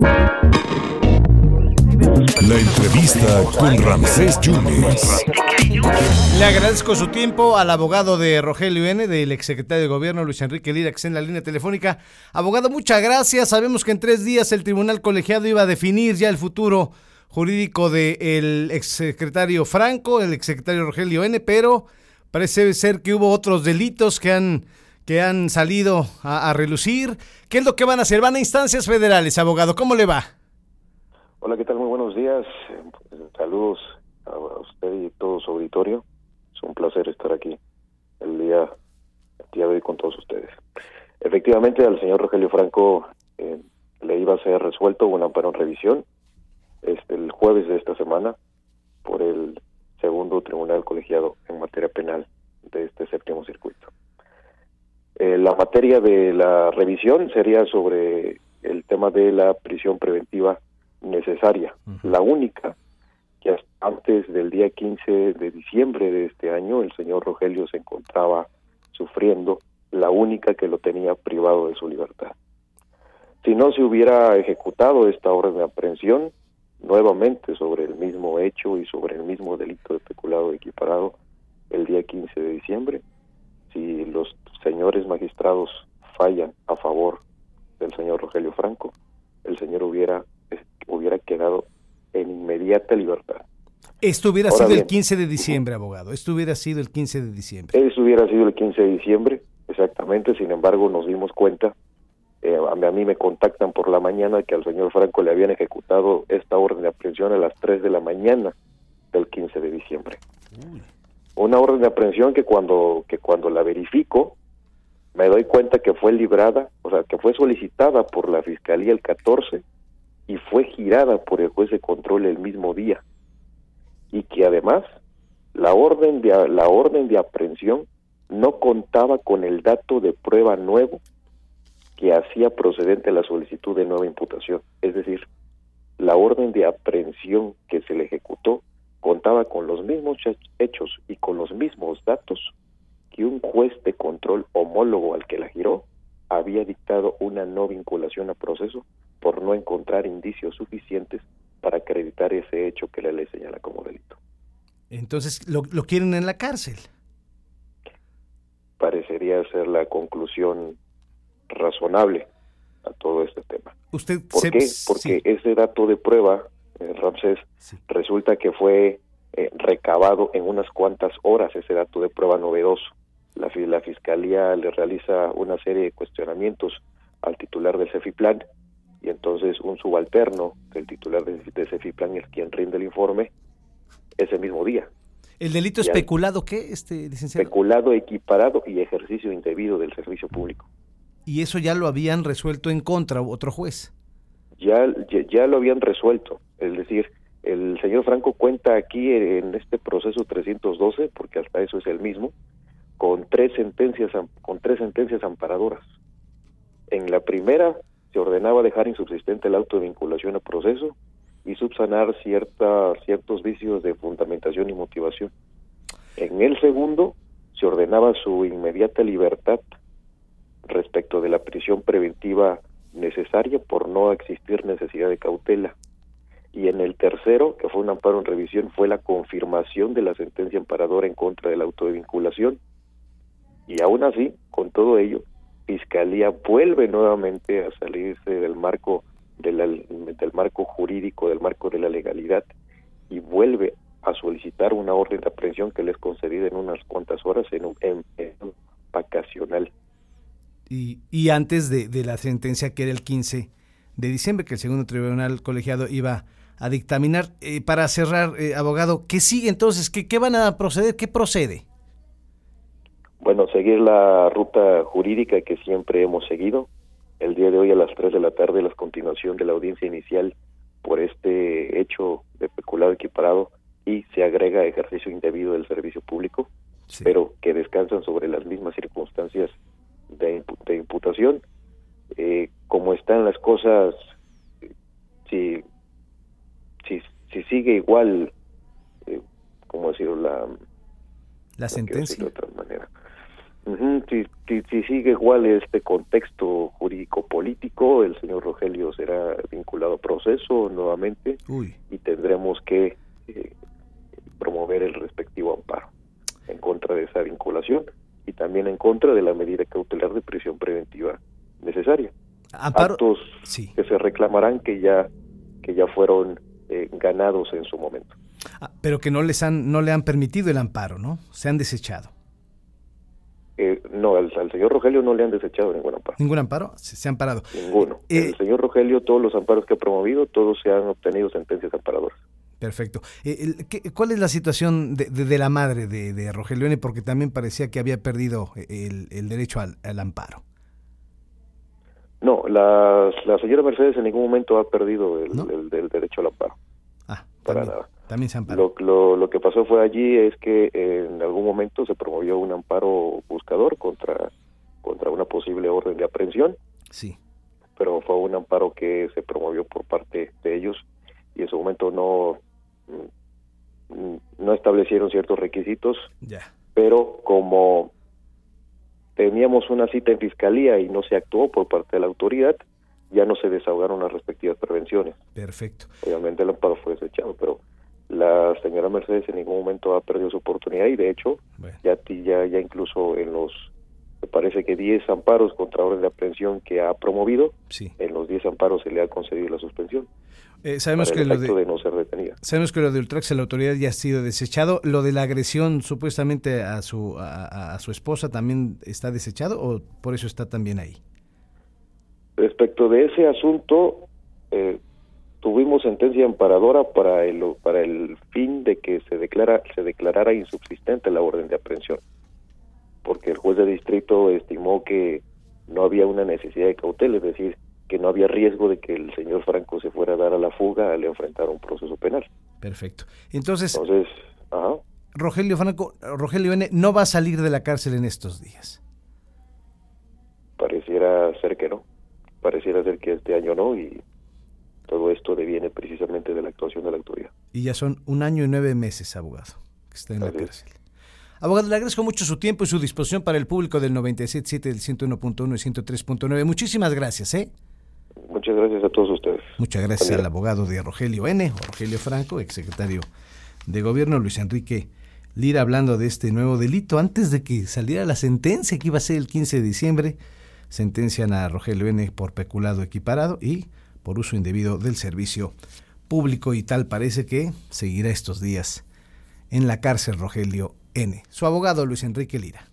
La entrevista con Ramsés Yunes. Le agradezco su tiempo al abogado de Rogelio N, del exsecretario de Gobierno Luis Enrique Lira, que está en la línea telefónica. Abogado, muchas gracias. Sabemos que en tres días el tribunal colegiado iba a definir ya el futuro jurídico del exsecretario Franco, el exsecretario Rogelio N, pero parece ser que hubo otros delitos que han que han salido a, a relucir. ¿Qué es lo que van a hacer? Van a instancias federales, abogado. ¿Cómo le va? Hola, ¿qué tal? Muy buenos días. Saludos a usted y todo su auditorio. Es un placer estar aquí el día, de hoy con todos ustedes. Efectivamente, al señor Rogelio Franco eh, le iba a ser resuelto un amparo en revisión este, el jueves de esta semana por el segundo tribunal colegiado en materia penal de este séptimo circuito. Eh, la materia de la revisión sería sobre el tema de la prisión preventiva necesaria, la única que hasta antes del día 15 de diciembre de este año el señor Rogelio se encontraba sufriendo, la única que lo tenía privado de su libertad. Si no se hubiera ejecutado esta orden de aprehensión, nuevamente sobre el mismo hecho y sobre el mismo delito de peculado equiparado el día 15 de diciembre, si los señores magistrados fallan a favor del señor Rogelio Franco, el señor hubiera hubiera quedado en inmediata libertad. Esto hubiera sido el 15 de diciembre, abogado. Esto hubiera sido el 15 de diciembre. Eso hubiera sido el 15 de diciembre, exactamente. Sin embargo, nos dimos cuenta, eh, a, mí, a, mí, me contactan por la mañana que al señor Franco le habían ejecutado esta orden de aprehensión a las 3 de la mañana del 15 de diciembre. Uy. Una orden de aprehensión que cuando, que cuando la verifico, me doy cuenta que fue librada, o sea, que fue solicitada por la Fiscalía el 14 y fue girada por el juez de control el mismo día. Y que además la orden de la orden de aprehensión no contaba con el dato de prueba nuevo que hacía procedente la solicitud de nueva imputación, es decir, la orden de aprehensión que se le ejecutó contaba con los mismos hechos y con los mismos datos que un juez de control homólogo al que la giró había dictado una no vinculación a proceso por no encontrar indicios suficientes para acreditar ese hecho que la ley señala como delito. Entonces, ¿lo, lo quieren en la cárcel? Parecería ser la conclusión razonable a todo este tema. ¿Usted ¿Por se... qué? Porque sí. ese dato de prueba, Ramsés, sí. resulta que fue eh, recabado en unas cuantas horas, ese dato de prueba novedoso. La, la Fiscalía le realiza una serie de cuestionamientos al titular del CEFIPLAN y entonces un subalterno del titular de, de CEFIPLAN es quien rinde el informe ese mismo día. ¿El delito especulado qué, este licenciado? Especulado, equiparado y ejercicio indebido del servicio público. ¿Y eso ya lo habían resuelto en contra otro juez? Ya, ya, ya lo habían resuelto, es decir, el señor Franco cuenta aquí en este proceso 312, porque hasta eso es el mismo, con tres sentencias con tres sentencias amparadoras. En la primera se ordenaba dejar insubsistente el auto de vinculación a proceso y subsanar cierta, ciertos vicios de fundamentación y motivación. En el segundo se ordenaba su inmediata libertad respecto de la prisión preventiva necesaria por no existir necesidad de cautela. Y en el tercero, que fue un amparo en revisión, fue la confirmación de la sentencia amparadora en contra del auto de vinculación. Y aún así, con todo ello, Fiscalía vuelve nuevamente a salirse del marco de la, del marco jurídico, del marco de la legalidad y vuelve a solicitar una orden de aprehensión que les concedida en unas cuantas horas en un, en, vacacional. Y, y antes de, de, la sentencia que era el 15 de diciembre, que el segundo tribunal colegiado iba a dictaminar. Eh, para cerrar, eh, abogado, ¿qué sigue entonces? ¿Qué, ¿Qué van a proceder? ¿Qué procede? Bueno, seguir la ruta jurídica que siempre hemos seguido. El día de hoy a las 3 de la tarde la continuación de la audiencia inicial por este hecho de peculado equiparado y se agrega ejercicio indebido del servicio público, sí. pero que descansan sobre las mismas circunstancias de, de imputación. Eh, como están las cosas, si, si, si sigue igual, eh, como decirlo, la, la sentencia. De otra manera. Uh -huh, si, si, si, sigue igual este contexto jurídico político, el señor Rogelio será vinculado a proceso nuevamente y tendremos que eh, promover el respectivo amparo en contra de esa vinculación y también en contra de la medida cautelar de prisión preventiva necesaria. Actos que se reclamarán que ya que ya fueron ganados en su momento. Ah, pero que no les han no le han permitido el amparo, ¿no? Se han desechado. Eh, no, al, señor Rogelio no le han desechado ningún amparo. ¿Ningún amparo? Se, han parado. Ninguno. el señor Rogelio, todos los amparos que ha promovido, todos se han obtenido sentencias amparadoras. Perfecto. Eh, ¿Cuál es la situación de, la madre de, Rogelio N? Porque también parecía que había perdido el, derecho al, amparo. No, la, señora Mercedes en ningún momento ha perdido el, derecho al amparo. Para nada. También se amparó. Lo, lo, que pasó fue allí es que en algún momento se promovió un amparo buscador contra, contra una posible orden de aprehensión. Sí. Pero fue un amparo que se promovió por parte de ellos y en su momento no Mm, no establecieron ciertos requisitos, pero como teníamos una cita en fiscalía y no se actuó por parte de la autoridad, ya no se desahogaron las respectivas prevenciones. Perfecto. Obviamente el amparo fue desechado, pero la señora Mercedes en ningún momento ha perdido su oportunidad y de hecho ya, ya, ya incluso en los me parece que 10 amparos contra orden de aprehensión que ha promovido, en los 10 amparos se le ha concedido la suspensión. Eh, sabemos que lo de, no ser Sabemos que lo de Ultrax la autoridad ya ha sido desechado. ¿Lo de la agresión supuestamente a su, a, su esposa también está desechado o por eso está también ahí? Respecto de ese asunto, eh, tuvimos sentencia amparadora para el, para el fin de que se, declara, se declarara insubsistente la orden de aprehensión porque el juez de distrito estimó que no había una necesidad de cautela, es decir, que no había riesgo de que el señor Franco se fuera a dar a la fuga al enfrentar un proceso penal. Perfecto. Entonces, Entonces Rogelio Franco, Rogelio N. no va a salir de la cárcel en estos días. Pareciera ser que no. Pareciera ser que este año no y todo esto deviene precisamente de la actuación de la autoridad. Y ya son un año y nueve meses, abogado, que está en la cárcel. Abogado, le agradezco mucho su tiempo y su disposición para el público del 97.7, del 101.1 y 103.9. Muchísimas gracias, ¿eh? Muchas gracias a todos ustedes. Muchas gracias al abogado de Rogelio N., Rogelio Franco, exsecretario de Gobierno, Luis Enrique Lira, hablando de este nuevo delito. Antes de que saliera la sentencia, que iba a ser el 15 de diciembre, sentencian a Rogelio N. por peculado equiparado y por uso indebido del servicio público y tal parece que seguirá estos días en la cárcel Rogelio N. Su abogado Luis Enrique Lira.